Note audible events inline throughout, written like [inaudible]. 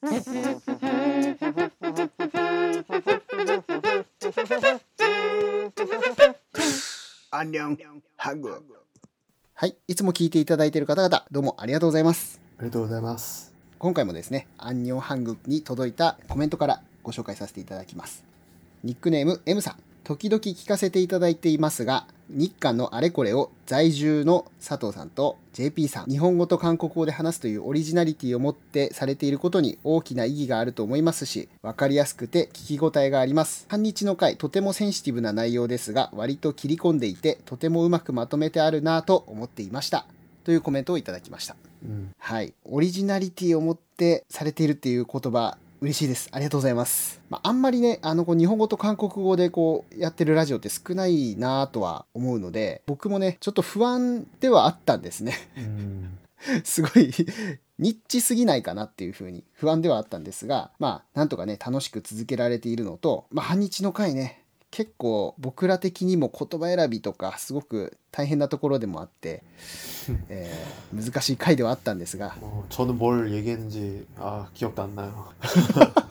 アンニョンハグはいいつも聞いていただいている方々どうもありがとうございます。ありがとうございます。今回もですねアンニョンハングに届いたコメントからご紹介させていただきます。ニックネーム M さん。時々聞かせていただいていますが日韓のあれこれを在住の佐藤さんと JP さん日本語と韓国語で話すというオリジナリティを持ってされていることに大きな意義があると思いますし分かりやすくて聞き応えがあります。半日の回とてもセンシティブな内容ですが割と切り込んでいてとてもうまくまとめてあるなぁと思っていました。というコメントをいただきました。うん、はい、オリジナリティを持ってされているっていう言葉嬉しいです。ありがとうございます、まあ、あんまりねあのこう日本語と韓国語でこうやってるラジオって少ないなとは思うので僕もねちょっと不安ではあったんですね。うん、[laughs] すごいニッチすぎないかなっていう風に不安ではあったんですがまあなんとかね楽しく続けられているのと、まあ、半日の回ね結構僕ら的にも言葉選びとかすごく大変なところでもあって、えー難しい回ではあったんですが 어, 저는 뭘 얘기했는지 아 기억도 안 나요.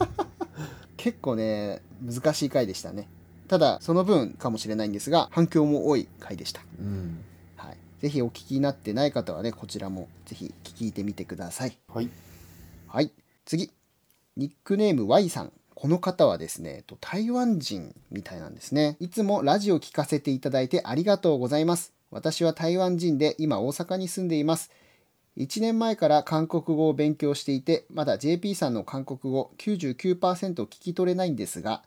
[laughs] 結構ね難しい回でしたねただその分かもしれないんですが反響も多い回でした、 음, はい、ぜひお聞きになってない方はねこちらもぜひ聞いてみてください 하이. はい次ニックネーム Y さん この方はですね、台湾人みたいなんですね。いつもラジオ聞かせていただいてありがとうございます。私は台湾人で今大阪に住んでいます。1年前から韓国語を勉強していて、まだ JP さんの韓国語99%聞き取れないんですが、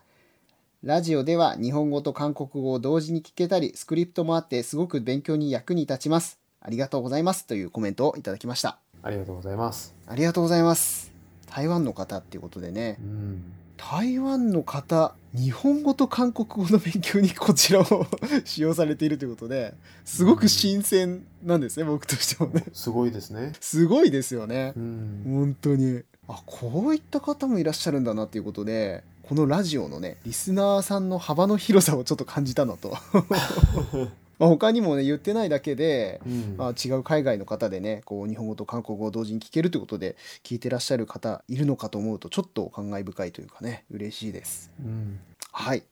ラジオでは日本語と韓国語を同時に聞けたり、スクリプトもあってすごく勉強に役に立ちます。ありがとうございますというコメントをいただきました。ありがとうございます。ありがとうございます。台湾の方っていうことでね、うん、台湾の方日本語と韓国語の勉強にこちらを [laughs] 使用されているということですごく新鮮なんですね、うん、僕としてもね。すごいですね。すごいですよね、うん、本当に。あこういった方もいらっしゃるんだなっていうことでこのラジオのねリスナーさんの幅の広さをちょっと感じたのと。[laughs] まあ、他にもね言ってないだけで、うん、まあ、違う海外の方でねこう日本語と韓国語を同時に聞けるということで聞いてらっしゃる方いるのかと思うとちょっと感慨深いというかね嬉しいです。うん、はい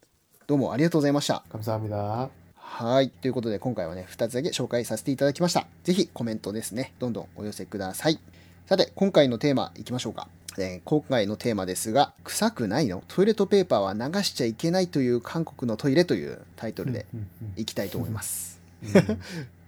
どうもありがとうございました。神様합はい。ということで、今回はね、2つだけ紹介させていただきました。是非コメントですね、どんどんお寄せください。さて、今回のテーマいきましょうか。えー、今回のテーマですが、臭くないの？トイレットペーパーは流しちゃいけないという韓国のトイレというタイトルでいきたいと思います。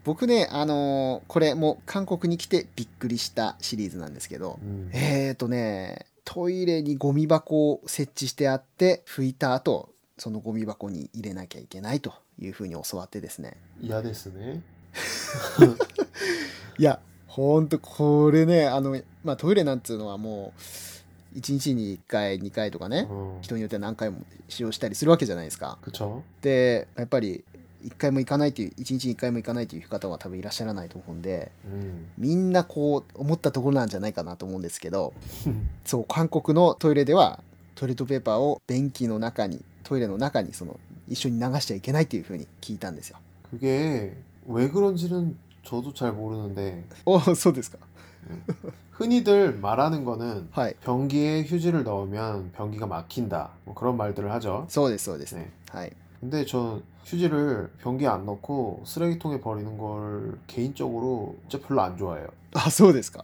僕ね、あのー、これも韓国に来てびっくりしたシリーズなんですけど、うん、えっ、ー、とね、トイレにゴミ箱を設置してあって、拭いた後、そのゴミ箱に入れなきゃいけないというふうに教わってですね。嫌ですね。[laughs] いやほんとこれねあの、まあ、トイレなんつうのはもう1日に1回2回とかね 어, 人によっては何回も使用したりするわけじゃないですか 그쵸? でやっぱり1回も行かないという1日に1回も行かないという方は多分いらっしゃらないと思うんで 음, みんなこう思ったところなんじゃないかなと思うんですけど[laughs] そう韓国のトイレではトイレットペーパーを便器の中にトイレの中にその一緒に流しちゃいけないっていうふうに聞いたんですよ。 그게 왜 그런지는 저도 잘 모르는데 [laughs] おそうですか。 흔히들 말하는 거는 はい。 변기에 휴지를 넣으면 변기가 막힌다. 뭐 그런 말들을 하죠. そうですそうです。 네. はい。 근데 전 휴지를 변기에 안 넣고 쓰레기통에 버리는 걸 개인적으로 진짜 별로 안 좋아해요. [laughs] あそうですか。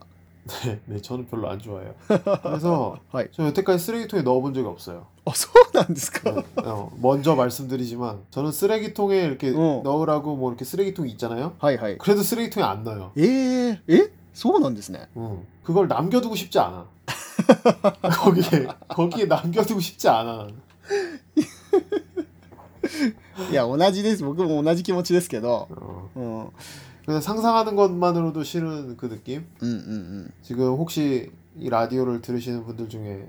네, 네, 저는 별로 안 좋아해요. [laughs] 그래서 はい。 저 여태까지 쓰레기통에 넣어본 적이 없어요. あそうなんですか。 네, 어, 먼저 말씀드리지만 저는 쓰레기통에 이렇게 어. 넣으라고 뭐 이렇게 쓰레기통이 있잖아요. はいはい。 그래도 쓰레기통에 안 넣어요. えー、えそうなんですね。 응. 그걸 남겨두고 싶지 않아. [laughs] 거기에 거기에 남겨두고 싶지 않아. [laughs] いや同じです。僕も同じ気持ちですけど。 어. うん。うん 그냥 상상하는 것만으로도 싫은 그 느낌? うんうん。 지금 혹시 이 라디오를 들으시는 분들 중에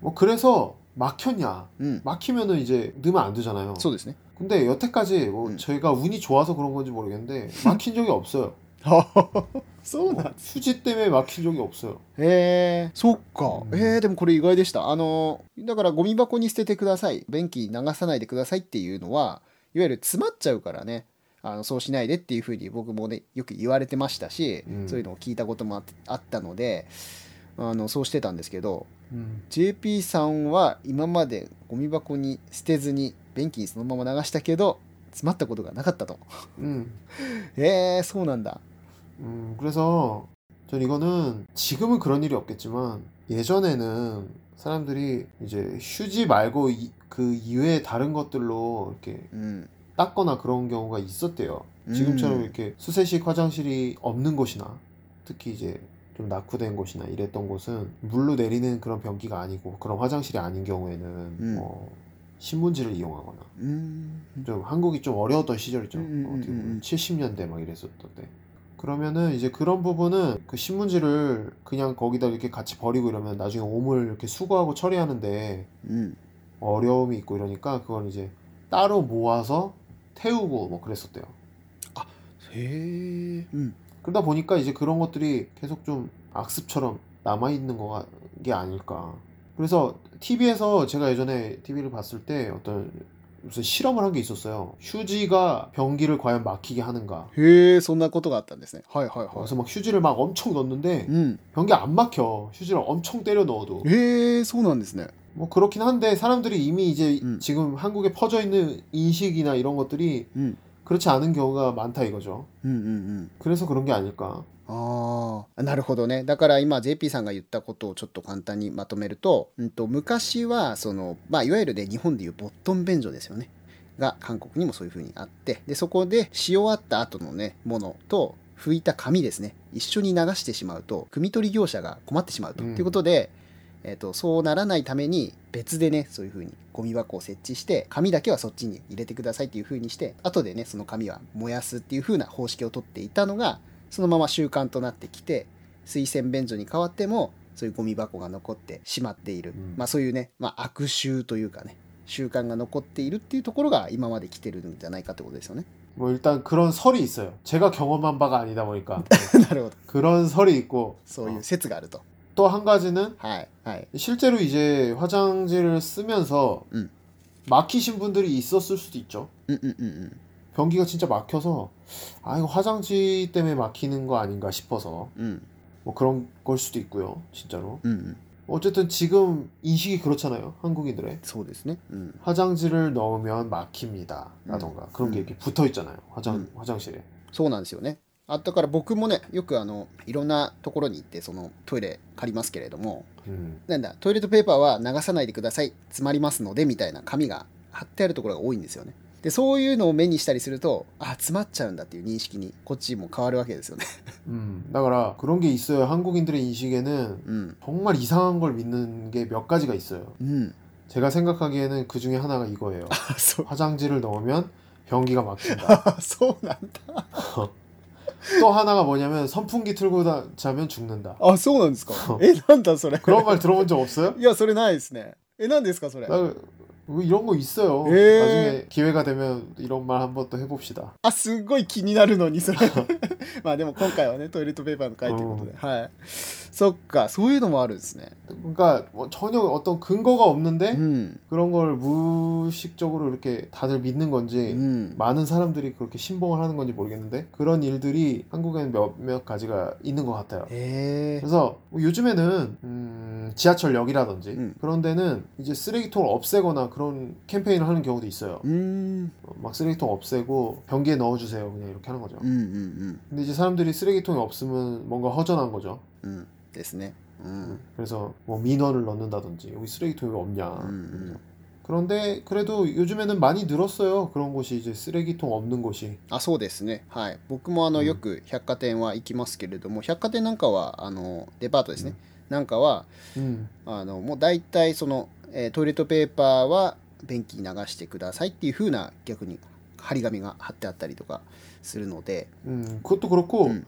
뭐 그래서 막혔냐? ー、うん、 막히면은 이제 넣으면 안 되잖아요. そうですね 근데 여태까지 뭐 음. 저희가 운이 좋아서 그런 건지 모르겠는데 막힌 적이 없어요. そうなん 휴지 때문에 막힌 적이 없어요. へえそっかうんえー、でもこれ意外でしたあのだからゴミ箱に捨ててください便器に流さないでくださいっていうのはいわゆる詰まっちゃうからねあのそうしないでっていうふうに僕もねよく言われてましたし、うんそういうのを聞いたこともああったので あのそうしてたんですけど 음. JP さんは今までゴミ箱に捨てずに便器にそのまま流したけど詰まったことがなかったと 음. へえ[laughs] そうなんだ 음, 그래서 전 이거는 지금은 그런 일이 없겠지만 예전에는 사람들이 이제 휴지 말고 이, 그 이외에 다른 것들로 이렇게 うん、 닦거나 그런 경우가 있었대요. 음. 지금처럼 이렇게 수세식 화장실이 없는 곳이나 특히 이제 좀 낙후된 곳이나 이랬던 곳은 물로 내리는 그런 변기가 아니고 그런 화장실이 아닌 경우에는 음. 어, 신문지를 이용하거나 음. 좀 한국이 좀 어려웠던 시절이죠 음, 음 뭐 어떻게 음, 보면 음. 70년대 막 이랬었던데 그러면은 이제 그런 부분은 그 신문지를 그냥 거기다 이렇게 같이 버리고 이러면 나중에 오물 이렇게 수거하고 처리하는데 음. 어려움이 있고 이러니까 그걸 이제 따로 모아서 태우고 뭐 그랬었대요. 아, 세. 음. 그러다 보니까 이제 그런 것들이 계속 좀 악습처럼 남아있는 거, 게 아닐까. 그래서 TV에서 제가 예전에 TV를 봤을 때 어떤 무슨 실험을 한 게 있었어요. 휴지가 변기를 과연 막히게 하는가. 예, 손나 것도 같다는데. 헐, 헐, 헐. 그래서 막 휴지를 막 엄청 넣는데 음. 변기 안 막혀. 휴지를 엄청 때려 넣어도. 예, 손나는데. 뭐 그렇긴 한데 사람들이 이미 이제 음. 지금 한국에 퍼져 있는 인식이나 이런 것들이 음. 그렇지 않은 경우가 많다 이거죠. うんうんうん 그래서 그런 게 아닐까. ああなるほどねだから今 JP さんが言ったことをちょっと簡単にまとめると,、うん、と昔はその、まあ、いわゆるね日本でいうボットン便所ですよねが韓国にもそういう風にあってでそこでし終わった後のねものと拭いた紙ですね一緒に流してしまうと汲み取り業者が困ってしまうと、うんということで、 えー、とそうならないために別でねそういう風にゴミ箱を設置して紙だけはそっちに入れてくださいっていう風にして後でねその紙は燃やすっていう風な方式をとっていたのがそのまま習慣となってきて水洗便所に変わってもそういうゴミ箱が残ってしまっている、うんまあそういうね、まあ、悪習というかね習慣が残っているっていうところが今まで来てるんじゃないかってことですよね。 뭐 일단 그런 설이 있어요. 제가 경험한 바가 아니다 보니까 なるほど 그런 설이 있고 そういう説があると。 또 한 가지는 はいはい。 실제로 이제 화장지를 쓰면서 음. 막히신 분들이 있었을 수도 있죠. うんうんうんうん。 변기가 진짜 막혀서 아 이거 화장지 때문에 막히는 거 아닌가 싶어서 うん、 뭐 그런 걸 수도 있고요. 진짜로. うんうん、 어쨌든 지금 인식이 그렇잖아요. 한국인들의 そうですね。うん、 화장지를 넣으면 막힙니다. 라던가 그런 게 음. 이렇게 붙어 있잖아요. 화장 음. 화장실에. そうなんですよね。 あだから僕もねよくあのいろんなところに行ってそのトイレ借りますけれども 음. なんだトイレットペーパーは流さないでください詰まりますのでみたいな紙が貼ってあるところが多いんですよね。でそういうのを目にしたりするとあ詰まっちゃうんだっていう認識にこっちも変わるわけですよね。 음. 그러니까 그런 게 있어요. 한국인들의 인식에는 うん、 정말 이상한 걸 믿는 게 몇 가지가 있어요. うん、 제가 생각하기에는 그 중에 하나가 이거예요. [laughs] あそう 화장지를 넣으면 변기가 막힌다. あ[laughs] そうなんだ。 [laughs] 또 하나가 뭐냐면 선풍기 틀고 다, 자면 죽는다. あそうなんですか。えなんだそれ。 그런 말 들어본 적 없어요? い[laughs] やそれないですね。えなんですかそれ。 나 뭐 이런 거 있어요. 에. 나중에 기회가 되면 이런 말 한번 또 해봅시다. あすっごい気になるのにそれまあでも今回はねトイレットペーパーの回ということで、はいそっかそういうのもあるんですね [laughs] 그러니까 뭐 전혀 어떤 근거가 없는데 うん 그런 걸 무의식적으로 이렇게 다들 믿는 건지 うん 많은 사람들이 그렇게 신봉을 하는 건지 모르겠는데 그런 일들이 한국에는 몇몇 가지가 있는 것 같아요. へえ 그래서 뭐 요즘에는 음, 지하철역이라든지 음. 그런 데는 이제 쓰레기통을 없애거나 그런 캠페인을 하는 경우도 있어요. うーん 어, 막 쓰레기통 없애고 변기에 넣어주세요. 그냥 이렇게 하는 거죠. うんうん、 근데 이제 사람들이 쓰레기통이 없으면 뭔가 허전한 거죠. うんうんですねうん、 그래서 뭐 민원을 넣는다든지 여기 쓰레기통이 왜 없냐. 음, 음. 그런데 그래도 요즘에는 많이 늘었어요. 그런 곳이 이제 쓰레기통 없는 곳이. あそうですねはい僕もあのうんよく百貨店は行きますけれども百貨店なんかはあのデパートですね、なんかは 음. あのもう大体その、 えートイレットペーパーは便器に流してくださいっていう風な逆に張り紙が貼ってあったりとかするので、 음, 그것도 그렇고 음.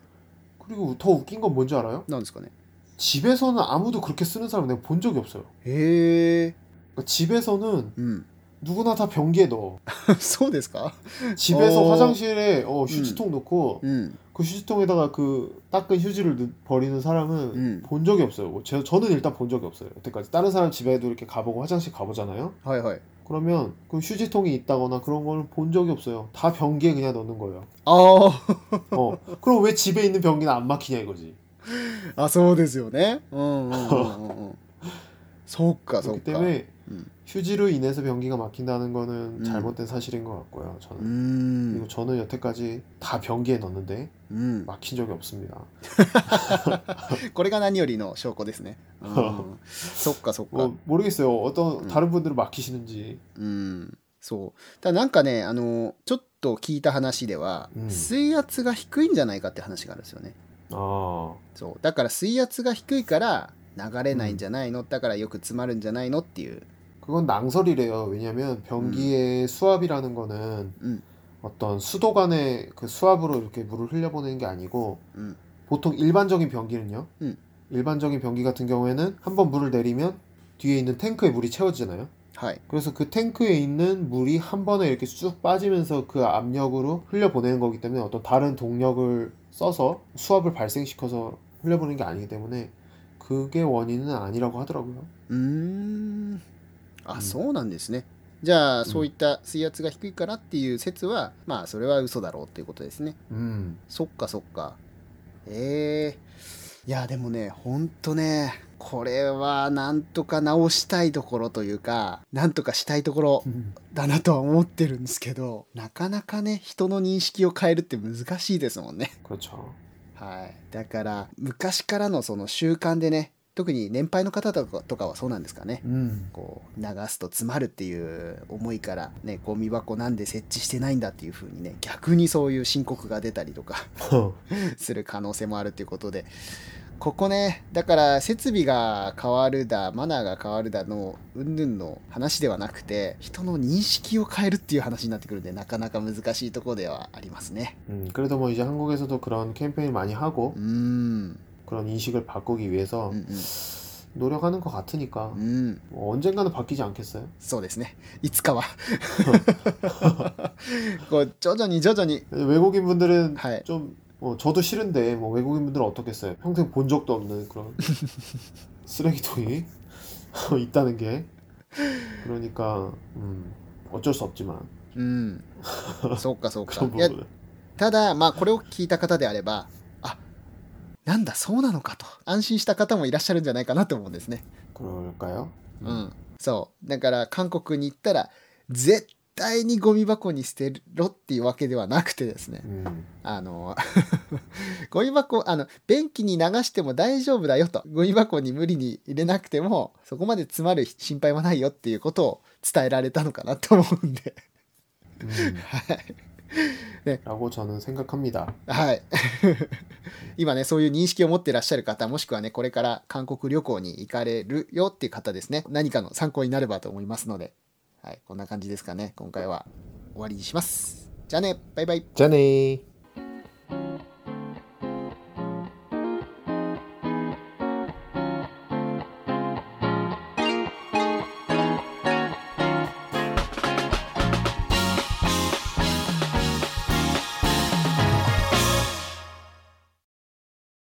그 그리고 더 웃긴 건 뭔지 알아요? なんですかね 집에서는 아무도 그렇게 쓰는 사람 내가 본 적이 없어요. へえ 그러니까 집에서는 うん 누구나 다 변기에 넣어. [laughs] そうですか 집에서 어. 화장실에 어, 휴지통 넣고 うん 그 휴지통에다가 그 닦은 휴지를 넣- 버리는 사람은 음. 본 적이 없어요. 뭐 제, 저는 일단 본 적이 없어요. 여태까지 다른 사람 집에도 이렇게 가보고 화장실 가보잖아요. はいはい 그러면 그 휴지통이 있다거나 그런 걸 본 적이 없어요. 다 변기에 그냥 넣는 거예요. あ [laughs] 어. 그럼 왜 집에 있는 변기는 안 막히냐 이거지. ああそうですよねうんうんうんうんうん[laughs] そうかそう 그렇기 か 때문에 음. 휴지로 인해서 변기가 막힌다는 거는 음. 잘못된 사실인 것 같고요. う 저는 ん 그리고 저는 여태까지 다 변기에 넣는데 うん 막힌 적이 없습니다. これが何よりの証拠ですねうんそっかそっか 뭐 모르겠어요. 어떤 음. 다른 분들은 막히시는지. うんそうただなんかねあのちょっと聞いた話では、うん水圧が低いんじゃないかって話があるんですよね 아, そうだから水圧が低いから流れないんじゃないの、だからよく詰まるんじゃないのっていう 그건 낭설이래요. 왜냐면 변기의 음. 수압이라는 거는 음. 어떤 수도관의 그 수압으로 이렇게 물을 흘려보내는 게 아니고 음. 보통 일반적인 변기는요. 음. 일반적인 변기 같은 경우에는 한 번 물을 내리면 뒤에 있는 탱크에 물이 채워지잖아요. 하이. 그래서 그 탱크에 있는 물이 한 번에 이렇게 쭉 빠지면서 그 압력으로 흘려보내는 거기 때문에 어떤 다른 동력을 써서 수압을 발생시켜서 흘려보내는 게 아니기 때문에 그게 원인은 아니라고 하더라고요. 음. あ、うん、そうなんですね。じゃあそういった水圧が低いからっていう説は、うん、まあそれは嘘だろうっていうことですね。うん。そっかそっか。ええ。ー、いやでもねほんとねこれはなんとか直したいところというかなんとかしたいところだなとは思ってるんですけど、うん、なかなかね人の認識を変えるって難しいですもんね。はい、だから昔からのその習慣でね特に年配の方とかとかはそうなんですかね 음, こう流すと詰まるっていう思いからねゴミ箱なんで設置してないんだっていう風にね逆にそういう申告が出たりとか[laughs] する可能性もあるっていうことでここねだから設備が変わるだマナーが変わるだのうんぬんの話ではなくて人の認識を変えるっていう話になってくるんでなかなか難しいところではありますね 음, 그래도 뭐 이제 한국에서도 그런 캠페인을 많이 하고 うーん 그런 인식을 바꾸기 위해서 うん 노력하는 것 같으니까 うんうん 뭐 언젠가는 바뀌지 않겠어요? そうですねいつかはこう徐々に徐々に [laughs] 외국인 분들은 はい 좀 어, 저도 싫은데 뭐 외국인 분들은 어떻겠어요? 평생 본 적도 없는 그런 [laughs] 쓰레기통이 [laughs] 있다는 게 그러니까 음, 어쩔 수 없지만 うんそうかそうか 그런 いや 부분은 ただまあこれを聞いた方であればあ なんだそうなのかと。安心した方もいらっしゃるんじゃないかなと思うんですね。このかよ、うん、うん、そう。だから韓国に行ったら絶対にゴミ箱に捨てろっていうわけではなくてですね、うん、あの [laughs] ゴミ箱あの便器に流しても大丈夫だよと。ゴミ箱に無理に入れなくてもそこまで詰まる心配はないよっていうことを伝えられたのかなと思うんで。うん、はい。 라고 저는 생각합니다. はい。[laughs] 今ね、そういう認識を持ってらっしゃる方、もしくはね、これから韓国旅行に行かれるよっていう方ですね、何かの参考になればと思いますので、はい、こんな感じですかね。今回は終わりにします。じゃあね、バイバイ。 짠해.